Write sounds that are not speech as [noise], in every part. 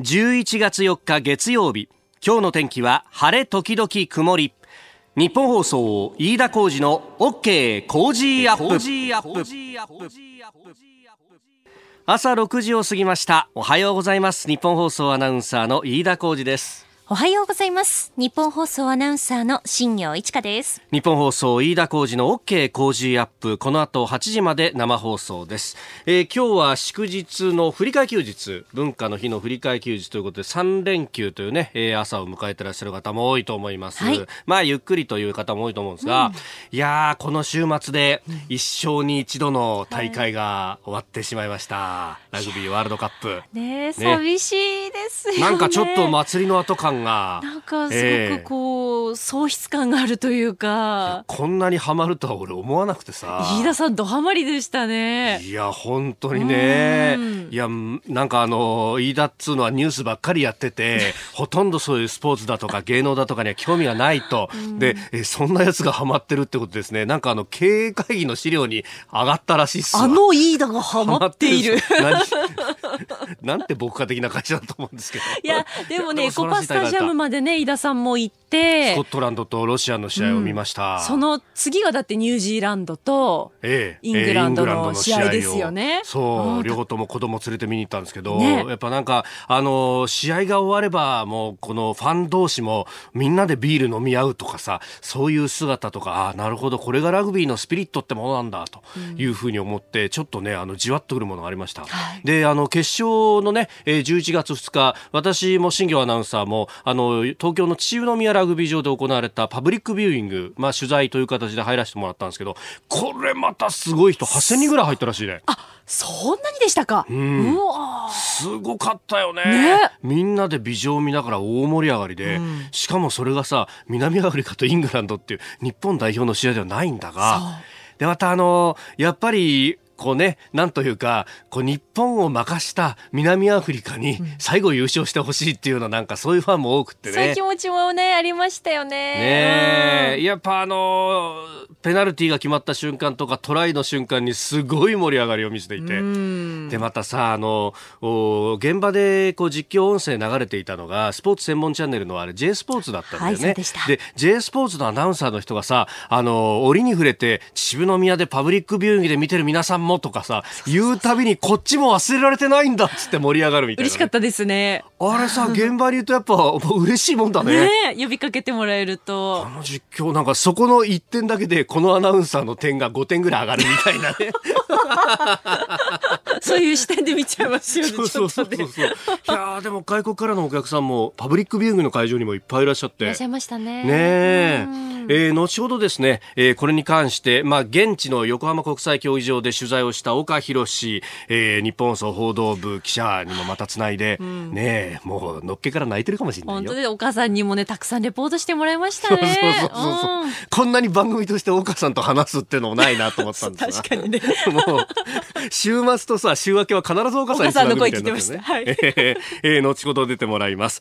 11月4日月曜日。今日の天気は晴れ時々曇り。日本放送飯田浩二の OK 工事アップ。朝6時を過ぎました。おはようございます。日本放送アナウンサーの飯田浩二ですおはようございます。日本放送アナウンサーの新業一華です。日本放送飯田浩二の OK 工事アップ。この後8時まで生放送です、えー、今日は祝日の振り替え休日。文化の日の振り替え休日ということで3連休というね、えー、朝を迎えてらっしゃる方も多いと思います、はい、まあゆっくりという方も多いと思うんですが、うん、いやこの週末で一生に一度の大会が終わってしまいました、はい、ラグビーワールドカップ。ね寂しいですよね。なんかちょっと祭りの後感が。なんかすごくこう、えー、喪失感があるというか。こんなにハマるとは俺思わなくてさ。飯田さんドハマりでしたね。いや本当にね。いやなんかあの飯田っつうのはニュースばっかりやってて [laughs] ほとんどそういうスポーツだとか芸能だとかには興味がないと、でえそんなやつがハマってるってことですね。なんかあの経営会議の資料に上がったらしいっすあの飯田がハマっている。[laughs] なんて牧歌的な会社だと思うんですけど。いやでもねエコパスタジアムまでね飯田さんも行って。スコットランドとロシアの試合を見ました、うん、その次がだってニュージーランドとイングランドの試合ですよね、ええそう両方とも子供連れて見に行ったんですけど、ね、やっぱなんかあの試合が終わればもうこのファン同士もみんなでビール飲み合うとかさそういう姿とかあなるほどこれがラグビーのスピリットってものなんだというふうに思って、うん、ちょっとねあのじわっとくるものがありました、はい、であの決勝のね11月2日私も新業アナウンサーもあの東京の秩父宮ラグビー場で行われたパブリックビューイング、まあ、取材という形で入らせてもらったんですけどこれまたすごい人8000人ぐらい入ったらしいね。あそんなにでしたか、うん、すごかったよね、ね、みんなで美女を見ながら大盛り上がりで、うん、しかもそれがさ南アフリカとイングランドっていう日本代表の試合ではないんだがでまたあのやっぱりこうね、なんというか、こう日本を任した南アフリカに最後優勝してほしいっていうのなんかそういうファンも多くてね。そういう気持ちもね、ありましたよね。ねえ、やっぱあのペナルティーが決まった瞬間とかトライの瞬間にすごい盛り上がりを見せていて。で、またさ、あの、現場でこう実況音声流れていたのが、スポーツ専門チャンネルのあれ J スポーツだったんだよね。はい、でで、J スポーツのアナウンサーの人がさ、あの、折に触れて秩父宮でパブリックビューイングで見てる皆さんもとかさ、言うたびにこっちも忘れられてないんだっつって盛り上がるみたいな、ね、嬉しかったですね。あれさ、現場に言うとやっぱ嬉しいもんだね。ね呼びかけてもらえると。あの実況なんかそこの1点だけでこのアナウンサーの点が5点ぐらい上がるみたいなね。[laughs] そういう視点で見ちゃいますよね。そうそうそうそう。いやでも外国からのお客さんもパブリックビューイングの会場にもいっぱいいらっしゃって。いらっしゃいましたね。ねえ。えー、後ほどですね、えー、これに関して、まあ、現地の横浜国際競技場で取材をした岡博氏、えー、日本放送報道部記者にもまたつないで、うん、ねもうのっけから泣いてるかもしれない本当でお母さんにもねたくさんレポートしてもらいましたね。こんなに番組として岡さんと話すっていうのもないなと思ったんです [laughs] 確かにね。もう週末とさ週明けは必ず岡さんにつなぐみたいな、ね、岡さんの声聞いてました？はい、えー、えー、後ほど出てもらいます。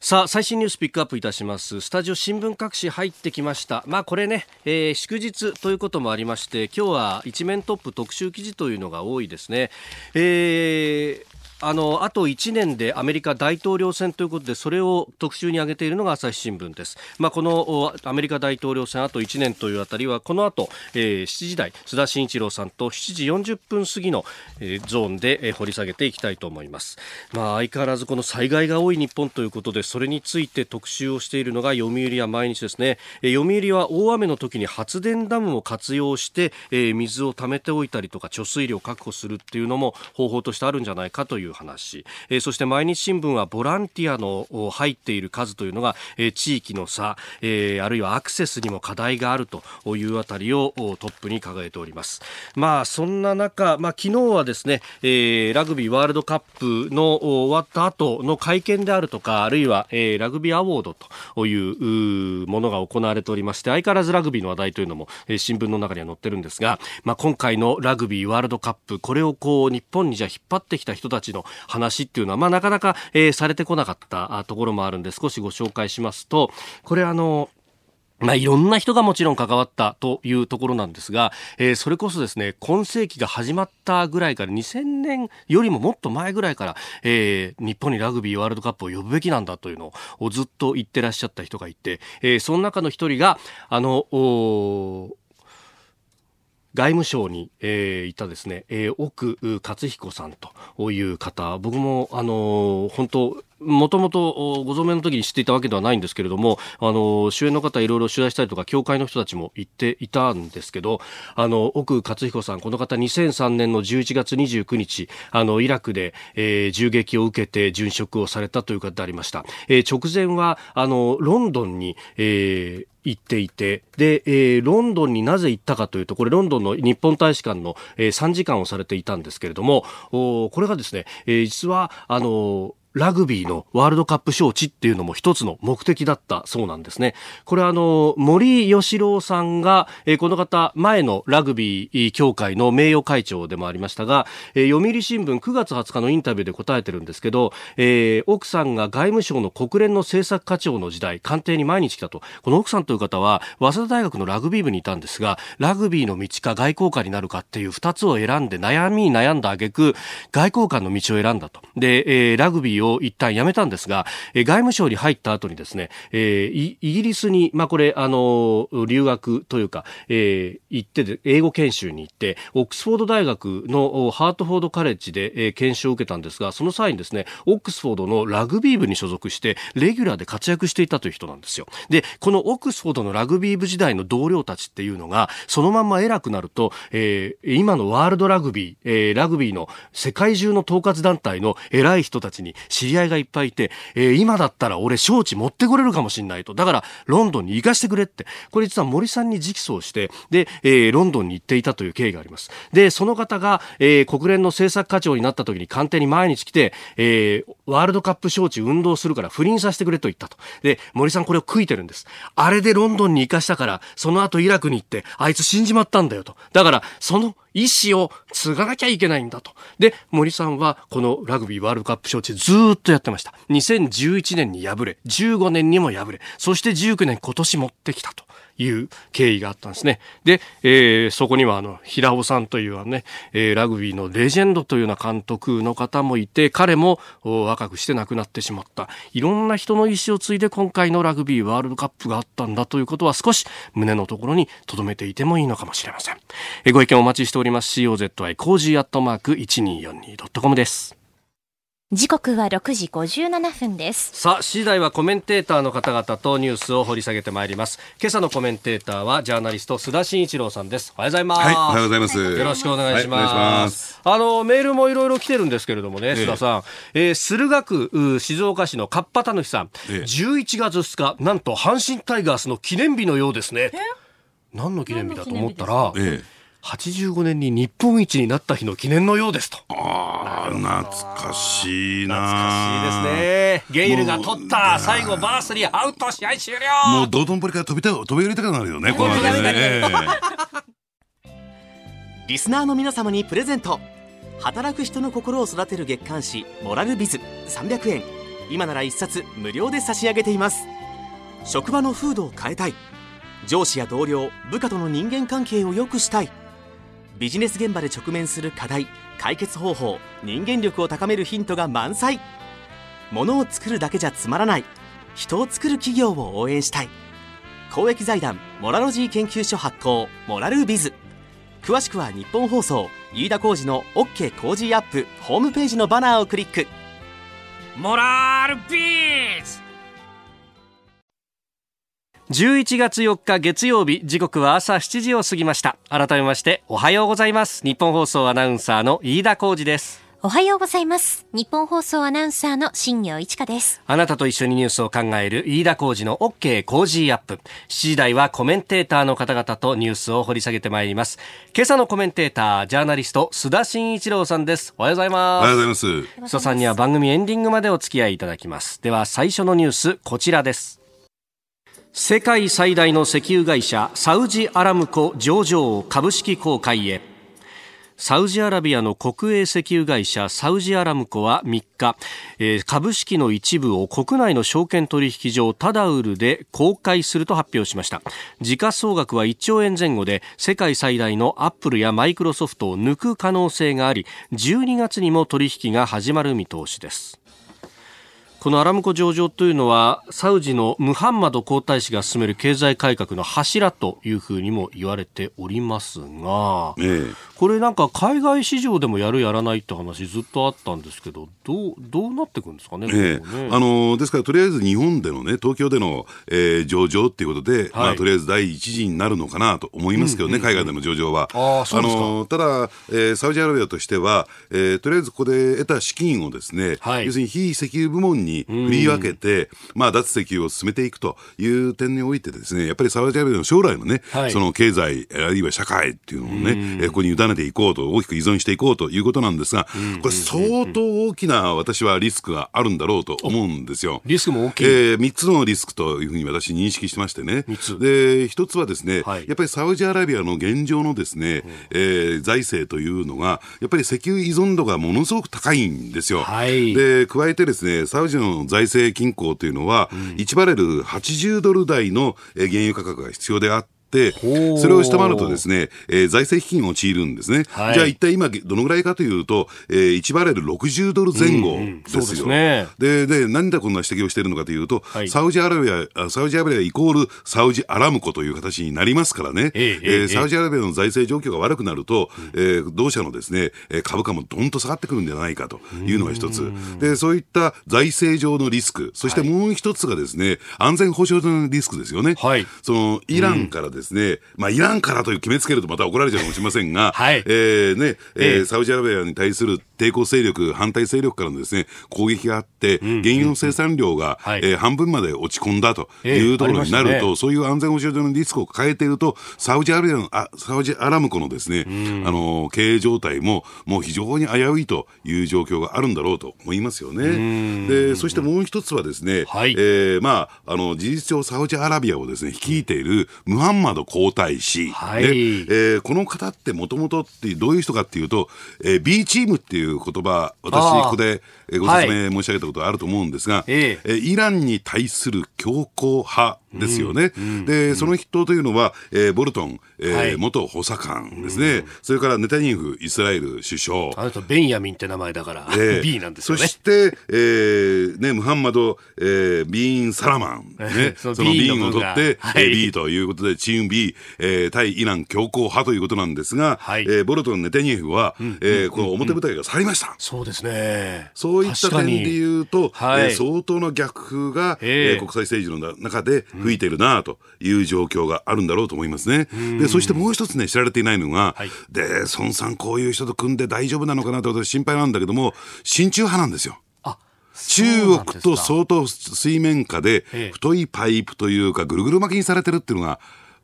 さあ最新ニュースピックアップいたします。スタジオ新聞各紙入ってきました。まあこれね、えー、祝日ということもありまして今日は一面トップ特集記事というのが多いですね、えーあのあと1年でアメリカ大統領選ということでそれを特集に挙げているのが朝日新聞です、まあ、このアメリカ大統領選あと1年というあたりはこの後、えー、7時台須田慎一郎さんと7時40分過ぎの、えー、ゾーンで、えー、掘り下げていきたいと思います、まあ、相変わらずこの災害が多い日本ということでそれについて特集をしているのが読売や毎日ですね、えー、読売は大雨の時に発電ダムを活用して、えー、水を貯めておいたりとか貯水量を確保するっていうのも方法としてあるんじゃないかといういう話、えー、そして毎日新聞はボランティアの入っている数というのが、えー、地域の差、えー、あるいはアクセスにも課題があるというあたりをトップに掲げております。まあそんな中、まあ、昨日はですね、えー、ラグビーワールドカップの終わった後の会見であるとかあるいは、えー、ラグビーアワードというものが行われておりまして相変わらずラグビーの話題というのも、えー、新聞の中には載ってるんですが、まあ、今回のラグビーワールドカップこれをこう日本にじゃ引っ張ってきた人たちのの話っていうのは、まあ、なかなか、えー、されてこなかったところもあるんで少しご紹介しますとこれあのまあ、いろんな人がもちろん関わったというところなんですが、えー、それこそですね、今世紀が始まったぐらいから2000年よりももっと前ぐらいから、えー、日本にラグビーワールドカップを呼ぶべきなんだというのをずっと言ってらっしゃった人がいて、えー、その中の一人が、あの、外務省に、えー、いたですね、えー、奥勝彦さんという方、僕も、あのー、本当、もともとご存命の時に知っていたわけではないんですけれども、あの、主演の方いろいろ取材したりとか、協会の人たちも言っていたんですけど、あの、奥克彦さん、この方2003年の11月29日、あの、イラクで、えー、銃撃を受けて殉職をされたという方でありました。えー、直前は、あの、ロンドンに、えー、行っていて、で、えー、ロンドンになぜ行ったかというと、これロンドンの日本大使館の、えー、3時間をされていたんですけれども、おこれがですね、えー、実は、あのラグビーのワールドカップ招致っていうのも一つの目的だったそうなんですね。これはあの、森喜朗さんが、え、この方、前のラグビー協会の名誉会長でもありましたが、え、読売新聞9月20日のインタビューで答えてるんですけど、えー、奥さんが外務省の国連の政策課長の時代、官邸に毎日来たと。この奥さんという方は、早稲田大学のラグビー部にいたんですが、ラグビーの道か外交官になるかっていう二つを選んで悩みに悩んだ挙句、外交官の道を選んだと。で、えー、ラグビーを一旦やめたんですが、えー、外務省に入った後にですね、えー、イギリスに、まあ、これ、あの、留学というか、えー、行ってで、英語研修に行って、オックスフォード大学のハートフォードカレッジで、えー、研修を受けたんですが、その際にですね、オックスフォードのラグビー部に所属して、レギュラーで活躍していたという人なんですよ。で、このオックスフォードのラグビー部時代の同僚たちっていうのが、そのまんま偉くなると、えー、今のワールドラグビー、えー、ラグビーの世界中の統括団体の偉い人たちに知り合いがいっぱいいて、えー、今だったら俺招致持ってこれるかもしんないと。だから、ロンドンに行かしてくれって。これ実は森さんに直訴をして、で、えー、ロンドンに行っていたという経緯があります。で、その方が、えー、国連の政策課長になった時に官邸に毎日来て、えー、ワールドカップ招致運動するから不倫させてくれと言ったと。で、森さんこれを悔いてるんです。あれでロンドンに行かしたから、その後イラクに行って、あいつ死んじまったんだよと。だから、その意思を継がなきゃいけないんだと。で、森さんはこのラグビーワールドカップ招致ずっとやってました。2011年に敗れ、15年にも敗れ、そして19年今年持ってきたと。いう経緯があったんですね。で、えー、そこにはあの、平尾さんというね、えー、ラグビーのレジェンドというような監督の方もいて、彼も若くして亡くなってしまった。いろんな人の意思を継いで今回のラグビーワールドカップがあったんだということは少し胸のところに留めていてもいいのかもしれません。えー、ご意見お待ちしております。COZY コージーアットマーク 1242.com です。時刻は6時57分です。さあ時代はコメンテーターの方々とニュースを掘り下げてまいります。今朝のコメンテーターはジャーナリスト須田慎一郎さんです。おはようございます、はい、おはようございます。よろしくお願いします、はい、あのメールもいろいろ来てるんですけれどもね、須田さん、えー、駿河区静岡市のかっぱたぬきさん、ええ、11月2日なんと阪神タイガースの記念日のようですね。何の記念日だと思ったら、ええ85年に日本一になった日の記念のようですと。ああ、懐かしいな。懐かしいですね。ゲイルが取った、最後バースリーアウト、試合終了。もう道頓堀から飛びた、飛び降りたくなるよね、このね。[laughs] リスナーの皆様にプレゼント。働く人の心を育てる月刊誌、モラルビズ、300円。今なら一冊無料で差し上げています。職場の風土を変えたい。上司や同僚、部下との人間関係を良くしたい。ビジネス現場で直面する課題解決方法人間力を高めるヒントが満載。ものを作るだけじゃつまらない。人を作る企業を応援したい。公益財団モラロジー研究所発行モラルビズ。詳しくは日本放送飯田浩二の OK コージーアップホームページのバナーをクリック。モラルビズ!11月4日月曜日時刻は朝7時を過ぎました。改めましておはようございます。日本放送アナウンサーの飯田浩二です。おはようございます。日本放送アナウンサーの新業一華です。あなたと一緒にニュースを考える飯田浩二の OK 工事アップ。7時台はコメンテーターの方々とニュースを掘り下げてまいります。今朝のコメンテータージャーナリスト須田慎一郎さんです。おはようございます。おはようございます。須田さんには番組エンディングまでお付き合いいただきます。では最初のニュースこちらです世界最大の石油会社サウジアラムコ上場株式公開へ。サウジアラビアの国営石油会社サウジアラムコは3日、えー、株式の一部を国内の証券取引所タダウルで公開すると発表しました。時価総額は1兆円前後で世界最大のアップルやマイクロソフトを抜く可能性があり12月にも取引が始まる見通しです。このアラムコ上場というのはサウジのムハンマド皇太子が進める経済改革の柱というふうにも言われておりますが、ええ、これなんか海外市場でもやるやらないって話ずっとあったんですけどどうどうなっていくんですかね,、ええ。ね。あのですからとりあえず日本でのね東京での、えー、上場っていうことで、はい、まあ、とりあえず第一次になるのかなと思いますけどね、うんうんうん、海外での上場は。ああのただ、えー、サウジアラビアとしては、えー、とりあえずここで得た資金をですね、はい、要するに非石油部門に振り分けて、うん、まあ、脱石油を進めていくという点においてですねやっぱりサウジアラビアの将来のね、はい、その経済あるいは社会っていうのをね、えここに委ねていこうと大きく依存していこうということなんですが、これ相当大きな私はリスクがあるんだろうと思うんですよ。リスクも大きい、えー、3つのリスクというふうに私認識してましてね。で、1つはですね、はい、やっぱりサウジアラビアの現状のですね、うん、えー、財政というのが、やっぱり石油依存度がものすごく高いんですよ。はい、で、加えてですね、サウジの財政均衡というのは、うん、1バレル80ドル台の原油価格が必要であって、、それを下回るとですね、えー、財政危機に陥るんですね。はい、じゃあ一体今どのぐらいかというと、えー、1バレル60ドル前後ですよ。うんうん、ね、でで、何でこんな指摘をしているのかというと、はい、サウジアラビア、サウジアラビアイコールサウジアラムコという形になりますからね、えー、えー、サウジアラビアの財政状況が悪くなると、うん、えー、同社のですね、株価もどんと下がってくるんじゃないかというのが一つ。で、そういった財政上のリスク、そしてもう一つがですね、安全保障上のリスクですよね。はい、そのイランからですね、うん、まあイランからという決めつけるとまた怒られちゃうかもしれませんが、[laughs] はい、えー、ね、えー、サウジアラビアに対する抵抗勢力、反対勢力からのですね、攻撃があって、原油の生産量が、うえ半分まで落ち込んだというところになると、そういう安全保障上のリスクを抱えていると、サウジアラビアの、あサウジアラムコのですね、あの、経営状態も、もう非常に危ういという状況があるんだろうと思いますよね。で、そしてもう一つはですね、はい、えー、まあ、あの、事実上サウジアラビアをですね、率いているムハンマド皇太子、はい、で、えー、この方ってもともとってどういう人かっていうと、えー、B チームっていういう言葉、私、ここでご説明申し上げたことあると思うんですが、はい、えイランに対する強硬派ですよね。うん、で、その筆頭というのは、えー、ボルトン、えー、はい、元補佐官ですね、うん、それからネタニヤフイスラエル首相。あとベンヤミンって名前だから、え [laughs] ー、B なんですよね。そして、えーね、ムハンマド、えー、ビーン・サラマン、[laughs] ね、そのビーンを取って、はい、B ということで、チーム B、えー、対イラン強硬派ということなんですが、はい、えー、ボルトン、ネタニヤフは、うん、えー、この表舞台が去りました。そうですね。そういった点で言うと、はい、えー、相当な逆風が、えー、国際政治の中で吹いているなと。いう状況があるんだろうと思いますね。で、そしてもう一つね、知られていないのが、はい、で、孫さんこういう人と組んで大丈夫なのかなって私心配なんだけども、親中派なんですよ。中国と相当水面下で太いパイプというかぐるぐる巻きにされてるっていうのが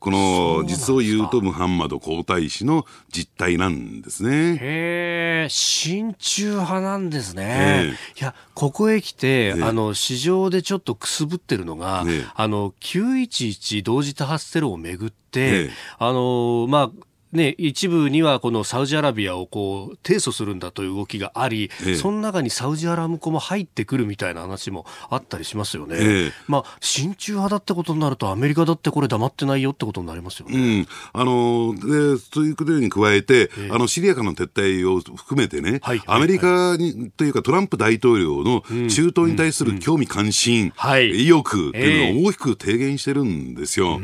この実を言うとムハンマド皇太子の実態なんですね。へえ、親中派なんですね。いや、ここへ来て、あの、市場でちょっとくすぶってるのが、あの、911同時多発テロをめぐって、あの、まあ、ね、一部にはこのサウジアラビアをこう提訴するんだという動きがあり、ええ、その中にサウジアラムコも入ってくるみたいな話もあったりしますよね。え、まあ、親中派だってことになると、アメリカだってこれ黙ってないよってことになりますよね。うん、あのでそういうことに加えて、あのシリアからの撤退を含めてね、はい、アメリカに、というかトランプ大統領の中東に対する興味関心、意欲っていうのを大きく低減してるんですよ。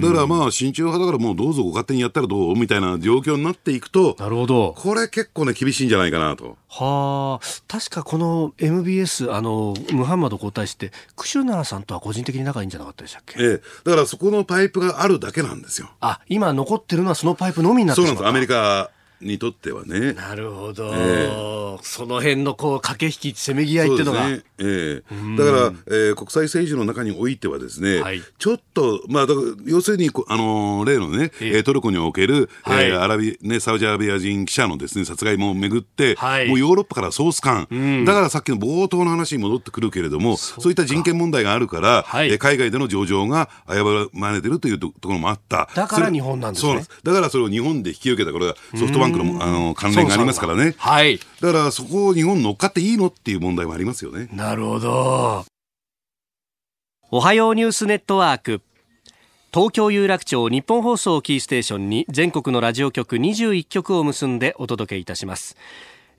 だからまあ、親中派だからもうどうぞご勝手にやったらどうみたいな状況になっていくと、なるほど。これ結構ね、厳しいんじゃないかなと。はあ、確かこの MBS、あの、ムハンマド皇太子って、クシュナーさんとは個人的に仲いいんじゃなかったでしたっけ？ええ。だからそこのパイプがあるだけなんですよ。あ、今残ってるのはそのパイプのみになってそうなんです。アメリカにとってはね。なるほど。えー、その辺のこう駆け引き、せめぎ合いっていうのが。ね。えー、だから、えー、国際政治の中においてはですね、はい、ちょっと、まあ、だから要するに、あのー、例のね、えー、トルコにおける、はい、えー、アラビ、ね、サウジアラビア人記者のですね、殺害もめぐって、はい、もうヨーロッパからソース感、うん、だからさっきの冒頭の話に戻ってくるけれども、そういった人権問題があるから、はい、えー、海外での上場が危まれてるというところもあった。だから日本なんですね。だからそれを日本で引き受けた、これがソフトバンクバンクのあの関連がありますからね。はい。だからそこを日本乗っかっていいのっていう問題もありますよね。なるほど。おはようニュースネットワーク。東京有楽町日本放送キーステーションに全国のラジオ局21局を結んでお届けいたします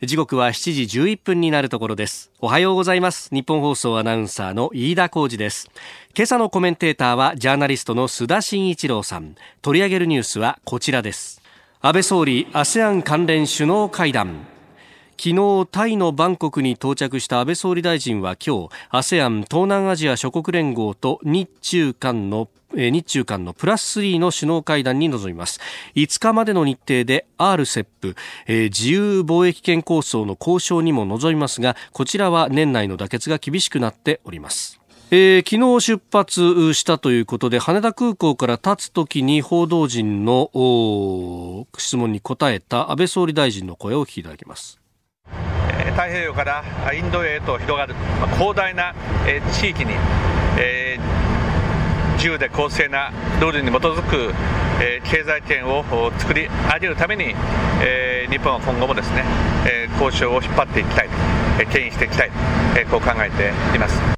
時刻は7時11分になるところですおはようございます日本放送アナウンサーの飯田浩二です今朝のコメンテーターはジャーナリストの須田慎一郎さん取り上げるニュースはこちらです安倍総理 ASEAN 関連首脳会談。昨日タイのバンコクに到着した安倍総理大臣は今日 ASEAN 東南アジア諸国連合と日中間の日中間のプラス3の首脳会談に臨みます。5日までの日程で RCEP、えー、自由貿易圏構想の交渉にも臨みますがこちらは年内の妥結が厳しくなっております。えー、昨日出発したということで羽田空港から立つときに報道陣の質問に答えた安倍総理大臣の声をお聞きいただきます太平洋からインドへと広がる広大な地域に、えー、自由で公正なルールに基づく、経済圏を作り上げるために、えー、日本は今後もですね、え交渉を引っ張っていきたい、え牽引していきたい、えこう考えています。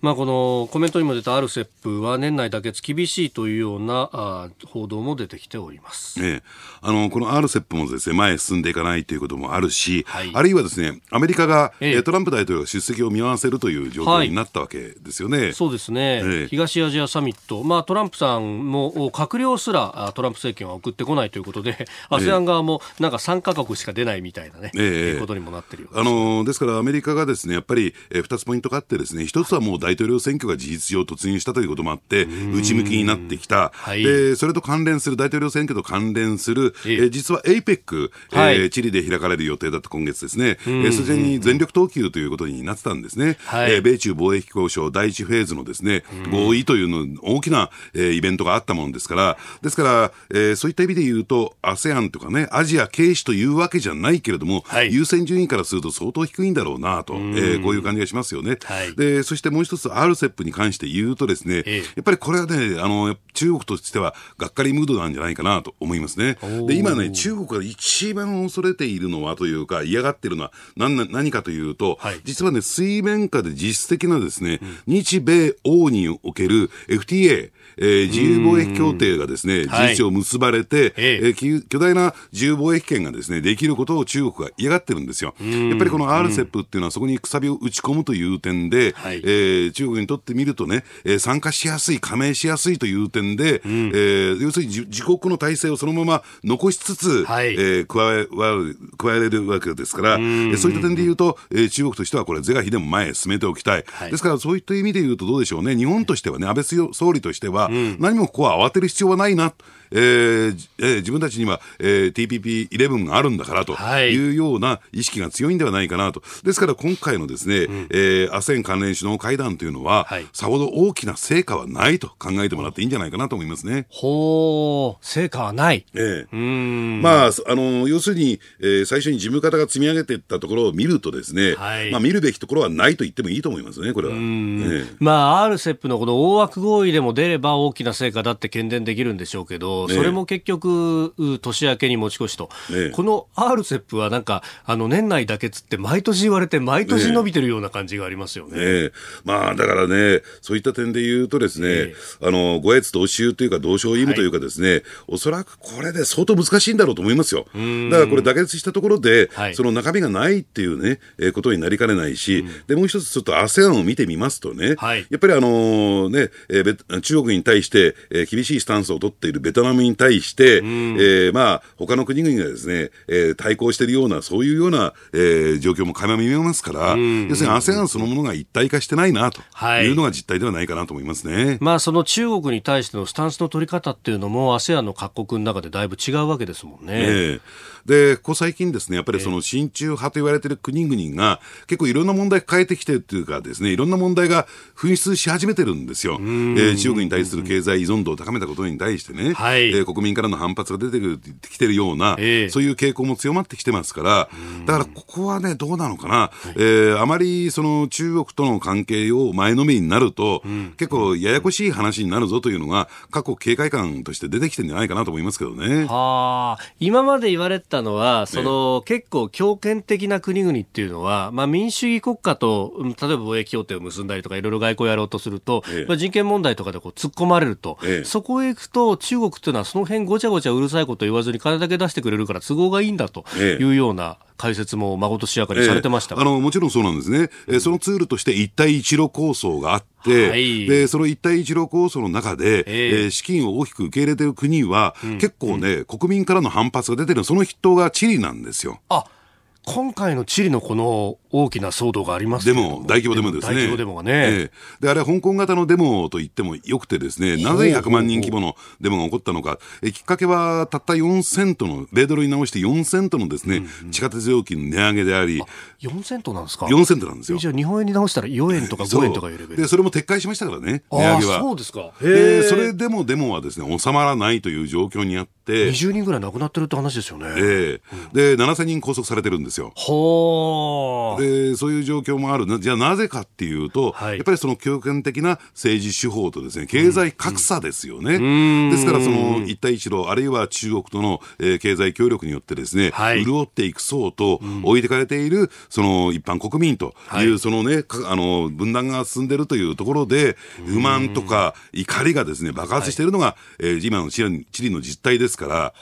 まあ、このコメントにも出た RCEP は年内妥結厳しいというようなあ報道も出てきております、ええ、あのこの RCEP もですね前へ進んでいかないということもあるし、はい、あるいはですねアメリカが、ええ、トランプ大統領が出席を見合わせるという状況になったわけですよね。はい、そうですね、ええ、東アジアサミット、まあ、トランプさんも閣僚すらトランプ政権は送ってこないということで、ASEAN 側もなんか3か国しか出ないみたいなね、ええ、ことにもなってるよあのですからアメリカがですねやっぱり、えー、2つポイントがあってですね一つはもう大統領選挙が事実上突入したということもあって、内向きになってきた、はい、でそれと関連する、大統領選挙と関連する、えー、実は APEC、はい、えー、チリで開かれる予定だった今月ですね、えでに全力投球ということになってたんですね、はい、えー、米中貿易交渉第1フェーズのですね合意というの大きな、えー、イベントがあったものですから、ですから、えー、そういった意味で言うと、ASEAN とかね、アジア軽視というわけじゃないけれども、はい、優先順位からすると相当低いんだろうなと、えー、こういう感じがしますよね。はい、でそしてもう一つ、RCEP に関して言うとですね、ええ、やっぱりこれはね、あの、中国としてはがっかりムードなんじゃないかなと思いますね。で、今ね、中国が一番恐れているのはというか、嫌がっているのは何何かというと、はい、実はね、水面下で実質的なですね、うん、日米欧における FTA、えー、自由貿易協定がですね、事実上結ばれて、えー、巨大な自由貿易圏がですね、できることを中国が嫌がってるんですよ。やっぱりこの RCEP っていうのはそこにくさびを打ち込むという点で、はい、えー、中国にとってみるとね、えー、参加しやすい、加盟しやすいという点で、うん、えー、要するに自国の体制をそのまま残しつつ、はい、えー、加え加えれるわけですから、うん、そういった点で言うと、えー、中国としてはこれ、是が非でも前へ進めておきたい。はい、ですから、そういった意味で言うとどうでしょうね、日本としてはね、安倍総理としては、何もここは慌てる必要はないな。えーえー、自分たちには、えー、TPP11 があるんだからというような意識が強いんではないかなと。ですから今回のですね、うん、えー、ASEAN 関連首脳会談というのは、はい、さほど大きな成果はないと考えてもらっていいんじゃないかなと思いますね。ほう、成果はない。ええー、まあ、あの、要するに、えー、最初に事務方が積み上げていったところを見るとですね、はい、まあ見るべきところはないと言ってもいいと思いますね、これは。えー、まあ、RCEP のこの大枠合意でも出れば大きな成果だって懸念できるんでしょうけど、それも結局、年明けに持ち越しと、ね、この RCEP はなんか、あの年内妥結って毎年言われて、毎年伸びてるような感じがありますよね。ねまあ、だからね、そういった点で言うとですね、あの、五越同州というか、同床異夢というかですね、はい、おそらくこれで相当難しいんだろうと思いますよ。だからこれ妥結したところで、はい、その中身がないっていうね、えー、ことになりかねないし、うん、で、もう一つちょっと ASEAN を見てみますとね、はい、やっぱりあのね、えー、中国に対して、えー、厳しいスタンスを取っているベトナムに対して、、えー、まあ、他の国々がですね、えー、対抗しているような、そういうような、えー、状況も垣間見えますから、要するに ASEAN そのものが一体化してないなというのが実態ではないかなと思いますね。はい、まあ、その中国に対してのスタンスの取り方っていうのも、ASEAN の各国の中でだいぶ違うわけですもんね。えーで、ここ最近ですね、やっぱりその親中派と言われている国々が、結構いろんな問題変えてきてるっていうかですね、いろんな問題が噴出し始めてるんですよ。えー、中国に対する経済依存度を高めたことに対してね。はい、はい、えー、国民からの反発が出てきてるような、えー、そういう傾向も強まってきてますから、だからここはね、どうなのかな、えー、あまりその中国との関係を前のめりになると、うん、結構ややこしい話になるぞというのが、過去警戒感として出てきてるんじゃないかなと思いますけどね。はあ、今まで言われたのは、その、ね、結構強権的な国々っていうのは、まあ民主主義国家と、例えば貿易協定を結んだりとか、いろいろ外交やろうとすると、ええ、まあ人権問題とかでこう突っ込まれると、え、そこへ行くと、中国っていうのはその辺ごちゃごちゃうるさいこと言わずに金だけ出してくれるから都合がいいんだというような、解説もまことしやかにされてました、えー、あのもちろんそうなんですね、えー、そのツールとして一帯一路構想があって、はい、でその一帯一路構想の中で、えー、えー、資金を大きく受け入れている国は、うん、結構ね、うん、国民からの反発が出てる。その筆頭がチリなんですよ。あ今回のチリのこの大きな騒動がありますでも、大規模デモですね。大規模デモがね、えー、で、あれは香港型のデモと言ってもよくてですね、なぜ100万人規模のデモが起こったのか、えきっかけはたった4セントの、米ドルに直して4セントのですね、うんうん、地下鉄料金値上げであり、4セントなんですか ?4 セントなんですよ。じゃあ日本円に直したら4円とか5円とかいうレベルで、それも撤回しましたからね、値上げは。そうですか。で、それでもデモはですね、収まらないという状況にあって、20人ぐらい亡くなってるって話ですよね。えー、で、7000人拘束されてるんですよ。ほー。でそういう状況もあるじゃあなぜかっていうと、はい、やっぱりその強権的な政治手法とですね経済格差ですよね、うん、ですからその一帯一路あるいは中国との、えー、経済協力によってですね、はい、潤っていく層と置いてかれているその一般国民という、そのねあの分断が進んでいるというところで不満とか怒りがですね爆発しているのが、はい、えー、今のチリチリの実態ですから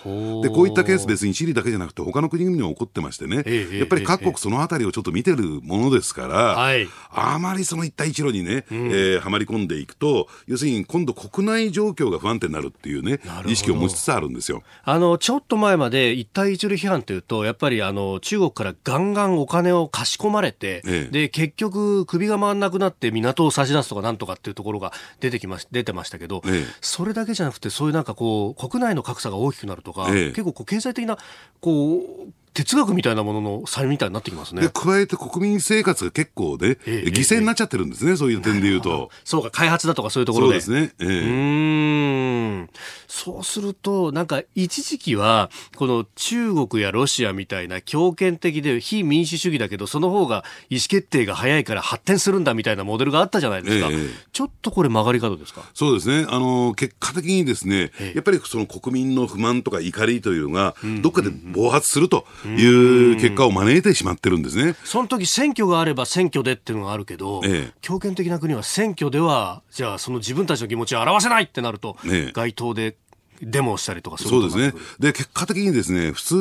でこういったケース別にチリだけじゃなくて他の国々にも起こってましてね、やっぱり各国そのあたりをちょっと見てるものですから、はい、あまりその一帯一路にね、うん、えー、はまり込んでいくと、要するに今度国内状況が不安定になるっていうね、意識を持ちつつあるんですよ。あの、ちょっと前まで一帯一路批判というと、やっぱりあの、中国からガンガンお金を貸し込まれて、ええ、で、結局首が回らなくなって港を差し出すとかなんとかっていうところが出てきまし、出てましたけど、え、それだけじゃなくて、そういうなんかこう、国内の格差が大きくなるとか、結構こう経済的な、こう、哲学みたいなものの差みたいになってきますね。加えて国民生活が結構で、えー、犠牲になっちゃってるんですね、そういう点でいうと。そうか、開発だとかそういうところで。そうですね。えー、うん。そうすると、なんか一時期は、この中国やロシアみたいな強権的で非民主主義だけど、その方が意思決定が早いから発展するんだみたいなモデルがあったじゃないですか。えー、ちょっとこれ曲がり角ですか？そうですね。あの、結果的にですね、やっぱりその国民の不満とか怒りというのが、どっかで暴発するという結果を招いてしまってるんですね。その時選挙があれば選挙でっていうのがあるけど、ええ、強権的な国は選挙では、じゃあその自分たちの気持ちを表せないってなると、え、街頭でデモをしたりとかそうですね。で、結果的にですね、普通、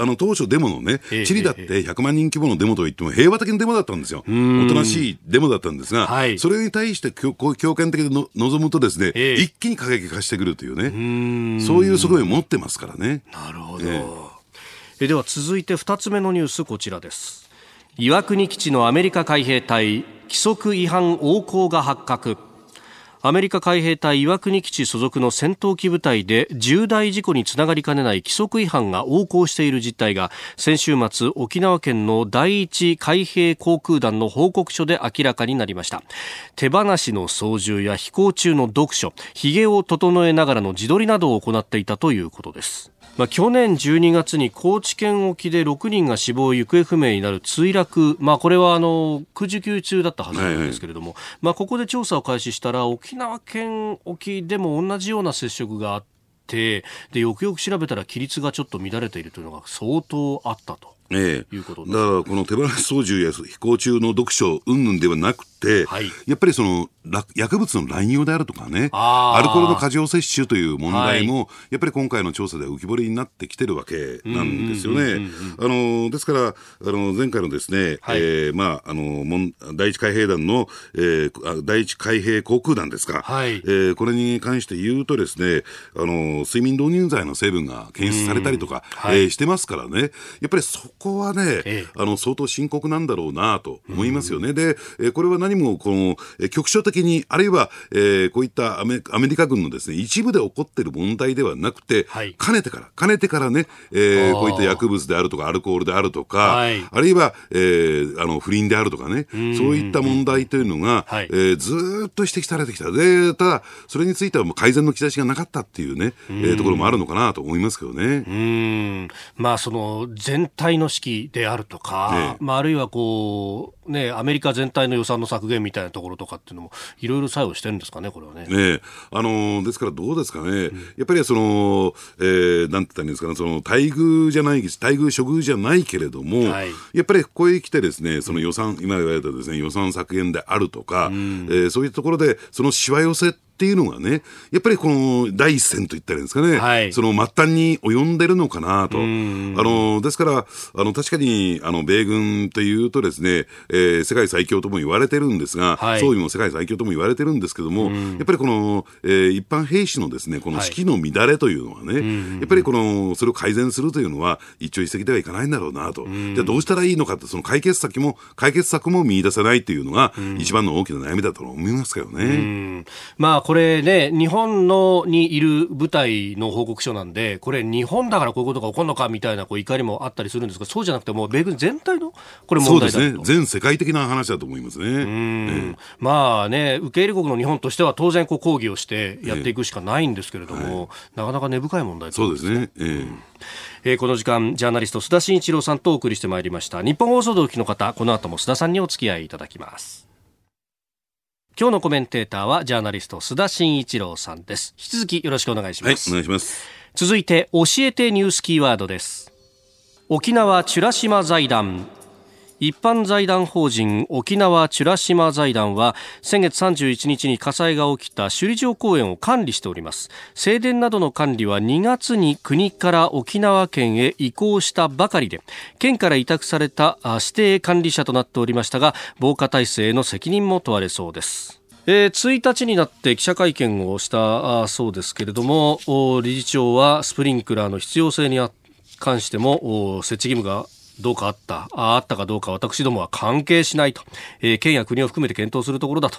あの、当初デモのね、えチリだって100万人規模のデモといっても平和的なデモだったんですよ。おとなしいデモだったんですが、はい、それに対して強強権的での望むとですね、一気に過激化してくるというね、そういう側面を持ってますからね。なるほど。えでは続いて2つ目のニュースこちらです。岩国基地のアメリカ海兵隊規則違反横行が発覚。アメリカ海兵隊岩国基地所属の戦闘機部隊で重大事故につながりかねない規則違反が横行している実態が先週末沖縄県の第一海兵航空団の報告書で明らかになりました。手放しの操縦や飛行中の読書髭を整えながらの自撮りなどを行っていたということです。まあ、去年12月に高知県沖で6人が死亡、行方不明になる墜落、まあ、これはあの空時休中だったはずなんですけれども、はいはい、まあ、ここで調査を開始したら、沖縄県沖でも同じような接触があって、でよくよく調べたら、規律がちょっと乱れているというのが相当あったと。ええ、だからこの手放し操縦や飛行中の読書云々ではなくて、はい、やっぱりその薬物の乱用であるとかね、アルコールの過剰摂取という問題も、はい、やっぱり今回の調査で浮き彫りになってきてるわけなんですよね。あのですから、あの前回のですね、はい、えー、まああの第一海兵団の、えー、第一海兵航空団ですか、はい、えー、これに関して言うとですね、あの睡眠導入剤の成分が検出されたりとか、はい、えー、してますからね、やっぱりそこはね、ええ、あの相当深刻なんだろうなと思いますよね。で、えこれは何もこの、え局所的に、あるいは、えー、こういったアメアメリカ軍のですね一部で起こっている問題ではなくて、はい、かねてから、かねてからね、えー、こういった薬物であるとか、アルコールであるとか、はい、あるいは、えー、あの不倫であるとかね、そういった問題というのが、はい、えー、ずっと指摘されてきた。で、ただ、それについてはもう改善の兆しがなかったっていうね、えー、ところもあるのかなと思いますけどね。うん。まあ、その全体の指揮であるとか、ね、まあ、あるいはこう、ね、アメリカ全体の予算の削減みたいなところとかっていうのも、いろいろ作用してるんですかね、これはね。ねあのですからどうですかね、うん、やっぱりその、えー、なんて言ったらいいんですかね、その待遇じゃない、待遇、処遇じゃないけれども、はい、やっぱりここへ来てですね、その予算、今言われたですね、予算削減であるとか、うん、えー、そういうところで、そのしわ寄せっていうのがね、やっぱりこの第一線といったらいいんですかね、はい、その末端に及んでるのかなと。あの、ですから、あの、確かに、あの、米軍というとですね、えー、世界最強とも言われてるんですが、はい、装備も世界最強とも言われてるんですけども、やっぱりこの、えー、一般兵士のですね、この士気の乱れというのはね、はい、やっぱりこの、それを改善するというのは、一朝一夕ではいかないんだろうなと。じゃあどうしたらいいのかって、その解決策も、解決策も見出せないというのが、一番の大きな悩みだと思いますけどね。まあ、これね、日本のにいる部隊の報告書なんで、これ、日本だからこういうことが起こるのかみたいなこう怒りもあったりするんですが、そうじゃなくて、もう米軍全体のこれ問題だそうですね、全世界的な話だと思いますね。うん、まあね、受け入れ国の日本としては、当然こう抗議をしてやっていくしかないんですけれども、えーはい、なかなか根深い問題そうですね。えーえー、この時間ジャーナリスト須田慎一郎さんとお送りしてまいりました。日本放送同期の方この後も須田さんにお付き合いいただきます今日のコメンテーターはジャーナリスト須田慎一郎さんです。引き続きよろしくお願いします、はい、お願いします。続いて教えてニュースキーワードです。沖縄美ら島財団一般財団法人沖縄美ら島財団は先月31日に火災が起きた首里城公園を管理しております。正殿などの管理は2月に国から沖縄県へ移行したばかりで県から委託された指定管理者となっておりましたが防火体制への責任も問われそうです。えー、1日になって記者会見をしたそうですけれども理事長はスプリンクラーの必要性に関しても設置義務がどうかあった、あったかどうか私どもは関係しないと、えー、県や国を含めて検討するところだ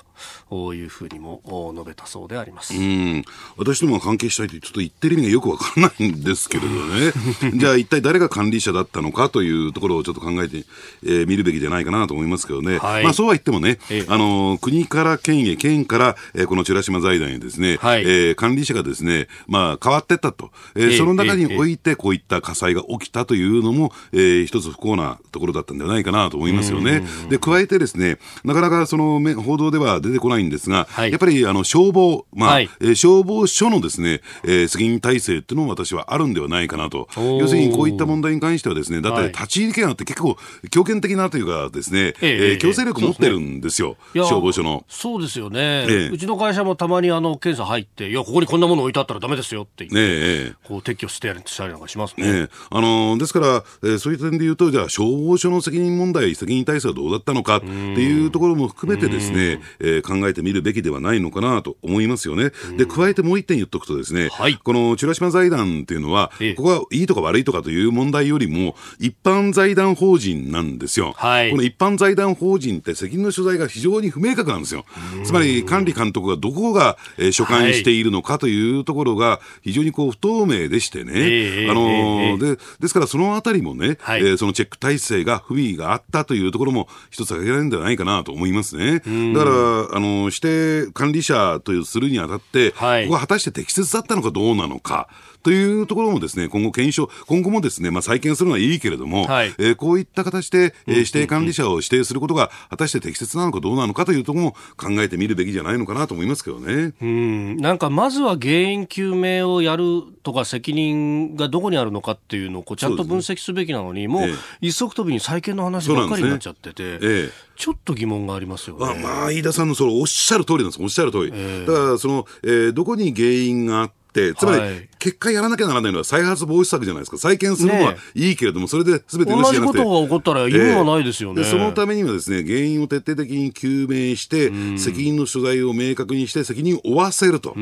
というふうにも述べたそうであります。うん。私どもは関係したいとちょっと言ってる意味がよくわからないんですけれどね。[laughs] じゃあ一体誰が管理者だったのかというところをちょっと考えてみ、えー、見るべきじゃないかなと思いますけどね。はい、まあそうは言ってもね、ええ、あの、国から県へ、県から、えー、この美ら島財団へですね、はい、えー、管理者がですね、まあ変わってったと。えー、えその中においてこういった火災が起きたというのも、えー、一つ不幸なところだったんではないかなと思いますよね。で、加えてですね、なかなかその報道では出てこないんですが、はい、やっぱりあの消防、まあ、はい、えー、消防署のですね、えー、責任体制っていうのも私はあるんではないかなと。要するにこういった問題に関してはですね、だって立ち入り権って結構強権的なというかですね、えー、強制力持ってるんですよ、すね、消防署の。そうですよね、えうちの会社もたまにあの検査入って、いや、ここにこんなもの置いてあったらだめですよって言って、えこう撤去してしたりなんかしますね。ねあのー、ですから、えー、そういう点で言うと、じゃあ消防署の責任問題、責任体制はどうだったのかっていうところも含めてですね、えー、考えてみるべきではないのかなと思いますよね。で、加えてもう一点言っとくとですね、はい、この美ら島財団っていうのは、ここはいいとか悪いとかという問題よりも、一般財団法人なんですよ。はい、この一般財団法人って責任の所在が非常に不明確なんですよ。つまり管理監督がどこが、えー、所管しているのかというところが非常にこう不透明でしてね、あのー、でですからそのあたりもね、はい、えー、そのチェック体制が不備があったというところも一つ挙げられるんではないかなと思いますね。だからあの指定管理者とするにあたって、はい、ここは果たして適切だったのかどうなのか。というところもですね、今後検証、今後もですね、まあ再建するのはいいけれども、はい、えー、こういった形で、えー、指定管理者を指定することが果たして適切なのかどうなのかというところも考えてみるべきじゃないのかなと思いますけどね。うん、なんかまずは原因究明をやるとか責任がどこにあるのかっていうのをこうちゃんと分析すべきなのに、もう一足飛びに再建の話ばっかりになっちゃってて、ええ、ちょっと疑問がありますよね。まあ、まあ、飯田さんのそのおっしゃる通りなんです、おっしゃる通り。えー、だからその、えー、どこに原因があってつまり、結果やらなきゃならないのは再発防止策じゃないですか。再建するのはいいけれども、それで全て。同じことが起こったら意味はないですよね、えー、そのためにはですね、原因を徹底的に究明して、責任の所在を明確にして責任を負わせると。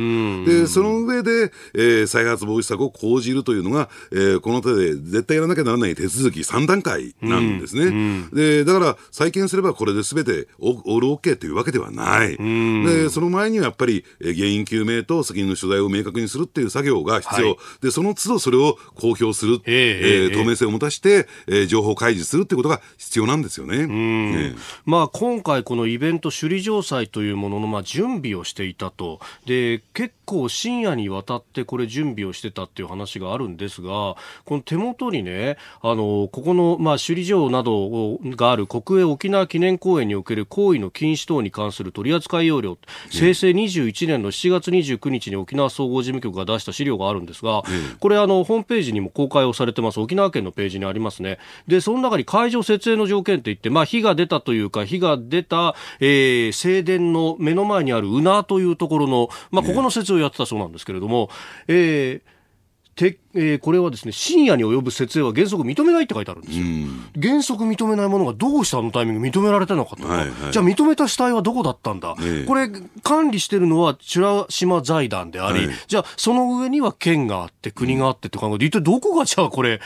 で、その上で、えー、再発防止策を講じるというのが、えー、この手で絶対やらなきゃならない手続き3段階なんですね。で、だから、再建すればこれで全てオールオッケーというわけではない。で、その前にはやっぱり、原因究明と責任の所在を明確にするっていう作業が必要、はい、でその都度それを公表する、えー、透明性を持たして、えー、情報開示するってことが必要なんですよね。えー、まあ、今回、このイベント首里城祭というものの、まあ、準備をしていたと。で結構深夜にわたってこれ準備をしてたっていう話があるんですがこの手元にねあのここの、まあ、首里城などがある国営沖縄記念公園における行為の禁止等に関する取扱要領平成21年の7月29日に沖縄総合事務局が出した資料があるんですが、これあのホームページにも公開をされてます。沖縄県のページにありますね。でその中に会場設営の条件って言って、まあ、火が出たというか火が出た、えー、正殿の目の前にあるうなというところの、まあ、ここの設営をやってたそうなんですけれども、えーてえー、これはですね深夜に及ぶ設営は原則認めないって書いてあるんですよ、原則認めないものがどうしてあのタイミング認められたのかとか、はいはい、じゃあ認めた主体はどこだったんだ、えー、これ管理してるのは美ら島財団であり、はい、じゃあその上には県があって国があってって考えて一体どこがじゃあこれ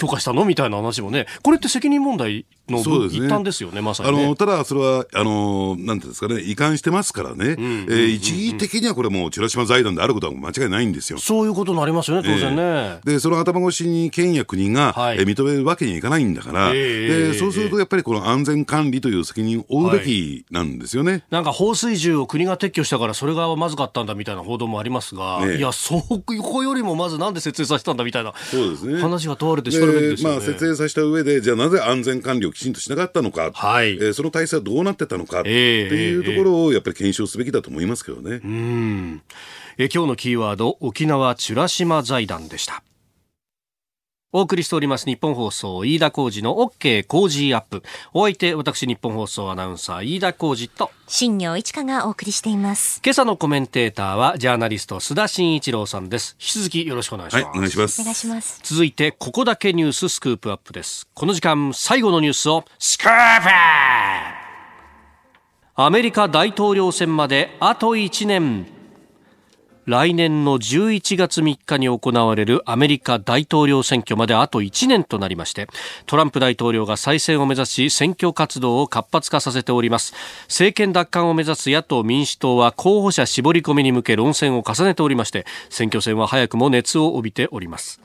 許可したの？みたいな話もね。これって責任問題の一端ですよね、まさに、ね、あのただ、それはあのなんていうんですかね、移管してますからね、え一義的にはこれ、もう美ら島財団であることは間違いないんですよ。そういうことになりますよね、当然ね。えー、で、その頭越しに県や国が、はい、え認めるわけにはいかないんだから、えー、でそうするとやっぱりこの安全管理という責任を負うべきなんですよね、はい、なんか放水銃を国が撤去したから、それがまずかったんだみたいな報道もありますが、ね、いや、そこよりもまずなんで設営させたんだみたいなそうです、ね、話が問われてしかるべきですよね。まあ、設営させた上で、じゃあなぜ安全管理をきちんとしなかったのか。か、はい、えー、その体制はどうなってたのかっていうところをやっぱり検証すべきだと思いますけどね。うんえ今日のキーワード沖縄美ら島財団でした。お送りしております日本放送飯田浩二の OK 工事アップ。お相手私日本放送アナウンサー飯田浩二と新業一華がお送りしています。今朝のコメンテーターはジャーナリスト須田慎一郎さんです。引き続きよろしくお願いします。はい、お願いします。お願いします。続いてここだけニューススクープアップです。この時間最後のニュースをスクープアメリカ大統領選まであと1年。来年の11月3日に行われるアメリカ大統領選挙まであと1年となりましてトランプ大統領が再選を目指し選挙活動を活発化させております。政権奪還を目指す野党民主党は候補者絞り込みに向け論戦を重ねておりまして選挙戦は早くも熱を帯びております。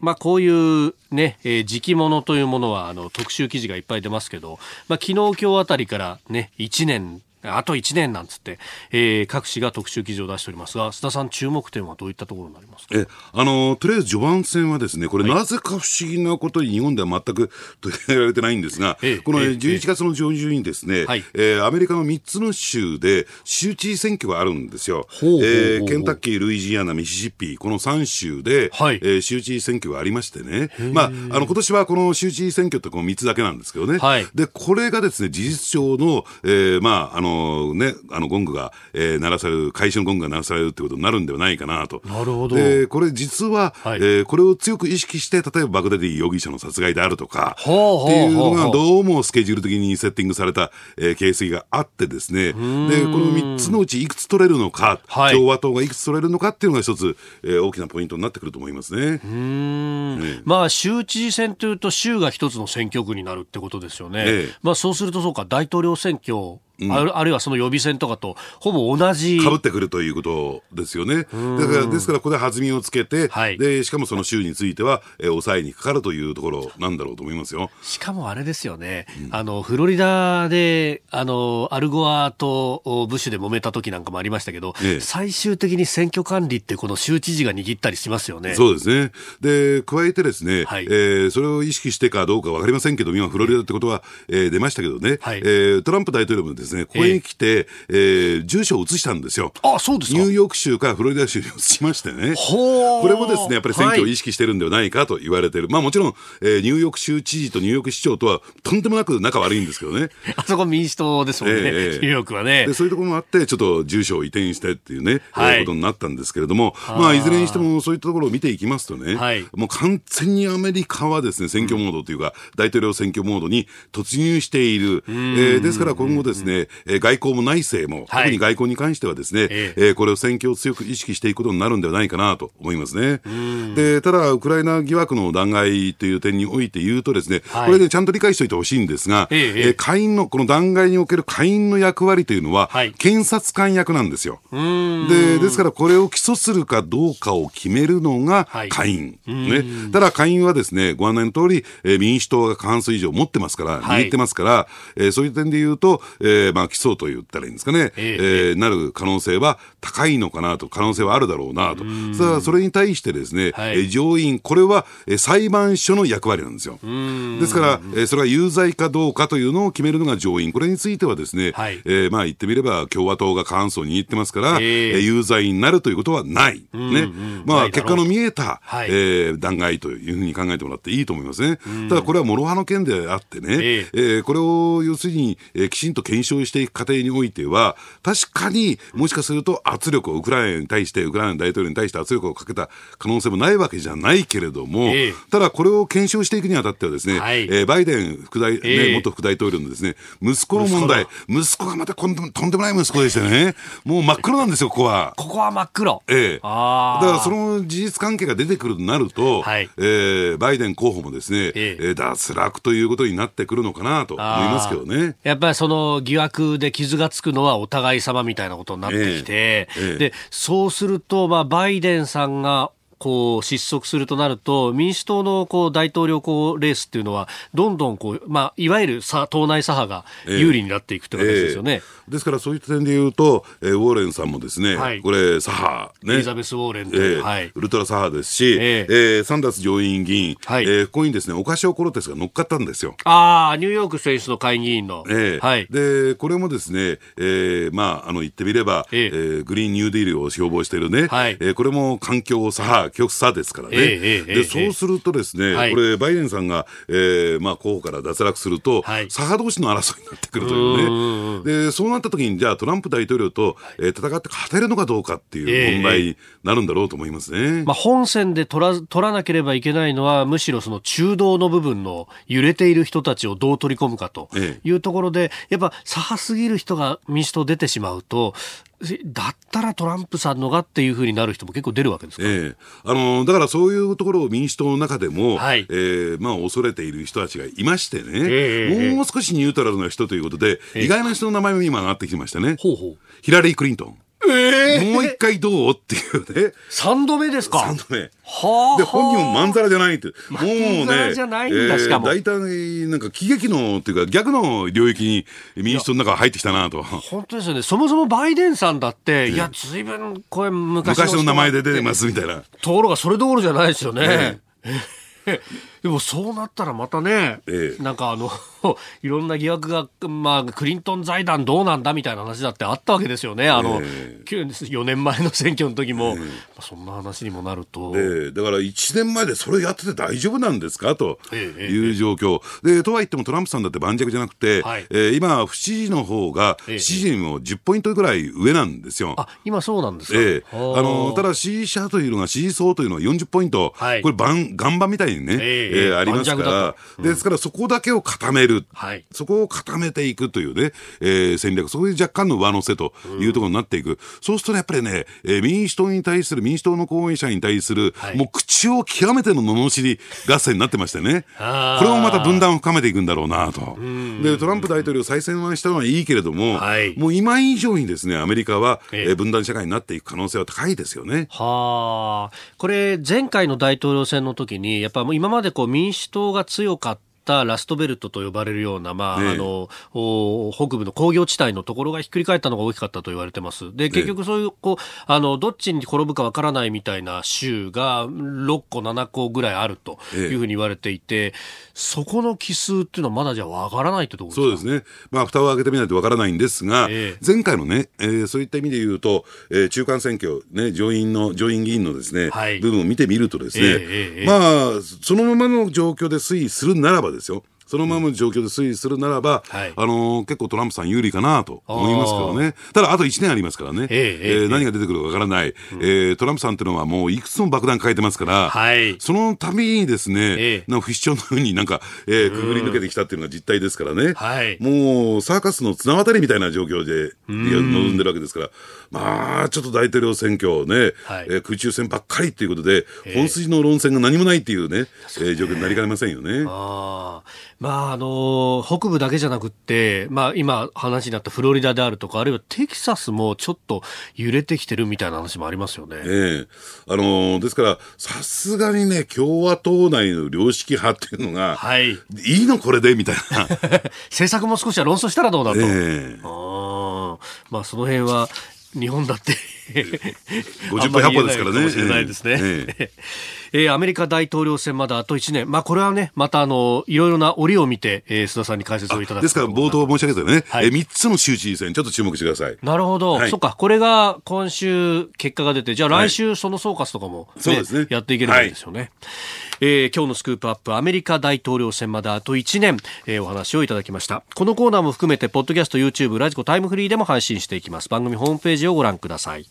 まあ、こういうね、えー、時期物というものはあの特集記事がいっぱい出ますけど、まあ、昨日今日あたりからね、1年あと1年なんつって、えー、各紙が特集記事を出しておりますが、須田さん、注目点はどういったところになりますか？えあのとりあえず序盤戦はですね、これ、なぜか不思議なことに日本では全く [laughs] 取り上げられてないんですが、えこの11月の上旬にですね、ええ。ー、アメリカの3つの州で州知事選挙があるんですよ。えケンタッキー、ルイジアナ、ミシシッピ、この3州で、はい、えー、州知事選挙がありましてね、まあ、あの今年はこの州知事選挙ってこの3つだけなんですけどね、はい、でこれがですね事実上の、えー、まああののね、あのゴングが、えー、鳴らされる、会社のゴングが鳴らされるってことになるんではないかなと。なるほど。で、これ実は、はい、えー、これを強く意識して、例えばバグダディ容疑者の殺害であるとか、っていうのがどうもスケジュール的にセッティングされた、えー、形跡があってですね、で、この3つのうちいくつ取れるのか、はい、共和党がいくつ取れるのかっていうのが一つ、えー、大きなポイントになってくると思いますね。うん、ね、まあ、州知事選というと州が一つの選挙区になるってことですよね。ええ、まあ、そうするとそうか、大統領選挙あるあるいはその予備選とかとほぼ同じ。かぶってくるということですよね。だからですから、ここで弾みをつけて、はい、でしかもその州については、えー、抑えにかかるというところなんだろうと思いますよ。しかもあれですよね、うん、あのフロリダであのアルゴアとブッシュで揉めた時なんかもありましたけど、ええ、最終的に選挙管理ってこの州知事が握ったりしますよね。そうですね。で、加えてですね、はい、えー、それを意識してかどうかわかりませんけど、今フロリダってことは、えー、出ましたけどね、はい、えー、トランプ大統領もですですね、ここへ来て、えー、住所を移したんですよ。あ、そうですニューヨーク州からフロリダ州に移しましてね。これもですね、やっぱり選挙を意識してるんではないかと言われてる。はい、まあもちろん、えー、ニューヨーク州知事とニューヨーク市長とはとんでもなく仲悪いんですけどね。あそこ民主党ですもんね、えー、ニューヨークはね。で、そういうところもあって、ちょっと住所を移転してっていうね、はい、ことになったんですけれども、まあいずれにしてもそういったところを見ていきますとね、はい、もう完全にアメリカはですね、選挙モードというか、大統領選挙モードに突入している。えー、ですから今後ですね、外交も内政も、特に外交に関してはですね、えー、これを選挙を強く意識していくことになるんではないかなと思いますね。で、ただ、ウクライナ疑惑の弾劾という点において言うとですね、はい、これでちゃんと理解しておいてほしいんですが、ええー、下院の、この弾劾における下院の役割というのは、はい、検察官役なんですよ。で、ですからこれを起訴するかどうかを決めるのが下院。はい、ね。ただ下院はですね、ご案内の通り、えー、民主党が過半数以上持ってますから、握ってますから、えー、そういう点で言うと、えー、まあ起訴と言ったらいいんですかね、えー、えー、なる可能性は高いのかなと、可能性はあるだろうなと。さあ、それに対してですね、はい、上院、これは、えー、裁判所の役割なんですよ。ですから、えー、それは有罪かどうかというのを決めるのが上院。これについてはですね、はい、えー、まあ言ってみれば共和党が過半数を握ってますから、えー、有罪になるということはない。ね。まあ結果の見えた、はい、えー、弾劾というふうに考えてもらっていいと思いますね。ただこれは諸刃の件であってね、えー、えー、これを要するに、えー、きちんと検証していく過程においては、確かにもしかすると圧力をウクライナに対して、ウクライナ大統領に対して圧力をかけた可能性もないわけじゃないけれども、えー、ただこれを検証していくにあたってはですね、はい、えー、バイデン副大、ね、えー、元副大統領のですね、息子の問題、息子がまたとんでもない息子でしてね、もう真っ黒なんですよ、ここは。ここは真っ黒。ええ。だからその事実関係が出てくるとなると、はい、えー、バイデン候補もですね、ええ。脱落ということになってくるのかなと思いますけどね。やっぱりその疑惑で傷がつくのはお互い様みたいなことになってきて、えええ、で、そうすると、まあ、バイデンさんがこう失速するとなると民主党のこう大統領候レースっていうのはどんどんこう、まあ、いわゆる党内左派が有利になっていくって形ですよね、えーえ。ー、ですからそういった点でいうと、えー、ウォーレンさんもですね、はい、これ左派、ね、エリザベス・ウォーレンと、えーはい、ウルトラ左派ですし、えーえー、サンダース上院議員、はい。えー、ここにですねオカシオ・コロテスが乗っかったんですよ。ああニューヨーク選出の会議員の、えーはい、でこれもですね、えー、まああの言ってみれば、えー、えー、グリーンニューディールを標榜しているね、はい。えー、これも環境左派極左ですからね、えー、でそうするとですね、これ、バイデンさんが、えーまあ、候補から脱落すると、はい、左派同士の争いになってくるというね、でそうなった時に、じゃあ、トランプ大統領と、えー、戦って勝てるのかどうかっていう問題になるんだろうと思いますね、まあ、本選で取ら取らなければいけないのは、むしろその中道の部分の揺れている人たちをどう取り込むかというところで、やっぱ左派すぎる人が民主党出てしまうと、だったらトランプさんのがっていうふうになる人も結構出るわけですか、えあのだからそういうところを民主党の中でも、はい、えー、まあ、恐れている人たちがいましてね、えー、もう少しニュートラルな人ということで、えー、意外な人の名前も今なってきましたね。ほうほう。ヒラリー・クリントン。えー、もう一回どう？っていうね。三度目ですか？三度目。はあ。で、本人もまんざらじゃないって。もうね。まんざらじゃないんだ、しかも。大体、なんか喜劇の、っていうか逆の領域に民主党の中入ってきたなと。本当ですよね。そもそもバイデンさんだって、いや、ずいぶん、これ昔の。昔の名前で出てますみたいな。ところがそれどころじゃないですよね。でもそうなったらまたね、ええ、なんかあの [laughs] いろんな疑惑が、まあ、クリントン財団どうなんだみたいな話だってあったわけですよね、あの、えー、4年前の選挙の時も、えー、そんな話にもなると。えー、だから1年前でそれやってて大丈夫なんですか？という状況、でとはいってもトランプさんだって盤石じゃなくて、はい、えー、今、不支持の方が支持も10ポイントぐらい上なんですよ。あ今そうなんですか、えー、あのただ支持者というのが、支持層というのは40ポイント、はい、これ岩盤みたいにね、えー、えー、ありますから、うん、ですからそこだけを固める。はいそこを固めていくというね、えー、戦略、そこで若干の上乗せというところになっていく。うん、そうすると、ね、やっぱりね、えー、民主党に対する、民主党の後援者に対する、はい、もう口を極めての罵り合戦になってましてね。これもまた分断を深めていくんだろうなと。で、トランプ大統領再選はしたのはいいけれども、はい、もう今以上にですね、アメリカは、えー、分断社会になっていく可能性は高いですよね。はあ。これ、前回の大統領選の時に、やっぱもう今までこう民主党が強かったラストベルトと呼ばれるような、まあ、あの、北部の工業地帯のところがひっくり返ったのが大きかったと言われてます。で、結局そういう、こう、あの、どっちに転ぶかわからないみたいな州が6個、7個ぐらいあるというふうに言われていて、そこの奇数っていうのはまだじゃわからないってところそうですね。まあ、蓋を開けてみないとわからないんですが、えー、前回のね、えー、そういった意味で言うと、えー、中間選挙、ね、上院の、上院議員のですね、はい、部分を見てみるとですね、えー、まあ、そのままの状況で推移するならばですよ、そのままの状況で推移するならば、はい、あのー、結構トランプさん有利かなと思いますけどね。ただ、あと1年ありますからね。えー、えー、何が出てくるかわからない、うん、えー、トランプさんっていうのはもういくつも爆弾抱えてますから、はい、そのたびにですね、えー、な不死鳥のようになんか、えー、くぐり抜けてきたっていうのが実態ですからね。はい、もう、サーカスの綱渡りみたいな状況で臨ん。でるわけですから、まあ、ちょっと大統領選挙ね、はい、えー、空中戦ばっかりっていうことで、本筋の論戦が何もないっていうね、えー、状況になりかねませんよね。あまあ、あの、北部だけじゃなくって、まあ、今話になったフロリダであるとか、あるいはテキサスもちょっと揺れてきてるみたいな話もありますよね。ええあのですから、さすがにね、共和党内の良識派っていうのが、はい。いいのこれでみたいな。[laughs] 政策も少しは論争したらどうだと。ええあまあ、その辺は、日本だって [laughs] 50歩100歩ですからね。かもしれないですね。ええ [laughs] えー、アメリカ大統領選まだあと1年。まあ、これはね、またあの、いろいろな折を見て、えー、須田さんに解説をいただくですから、冒頭申し上げたね、はい、えー、3つの州知事選、ちょっと注目してください。なるほど。はい、そっか、これが今週結果が出て、じゃあ来週その総括とかも、ね、そうですね。やっていければいいですよね。はいえー、今日のスクープアップアメリカ大統領選まであと1年、えー、お話をいただきました。このコーナーも含めてポッドキャスト YouTube ラジコタイムフリーでも配信していきます。番組ホームページをご覧ください。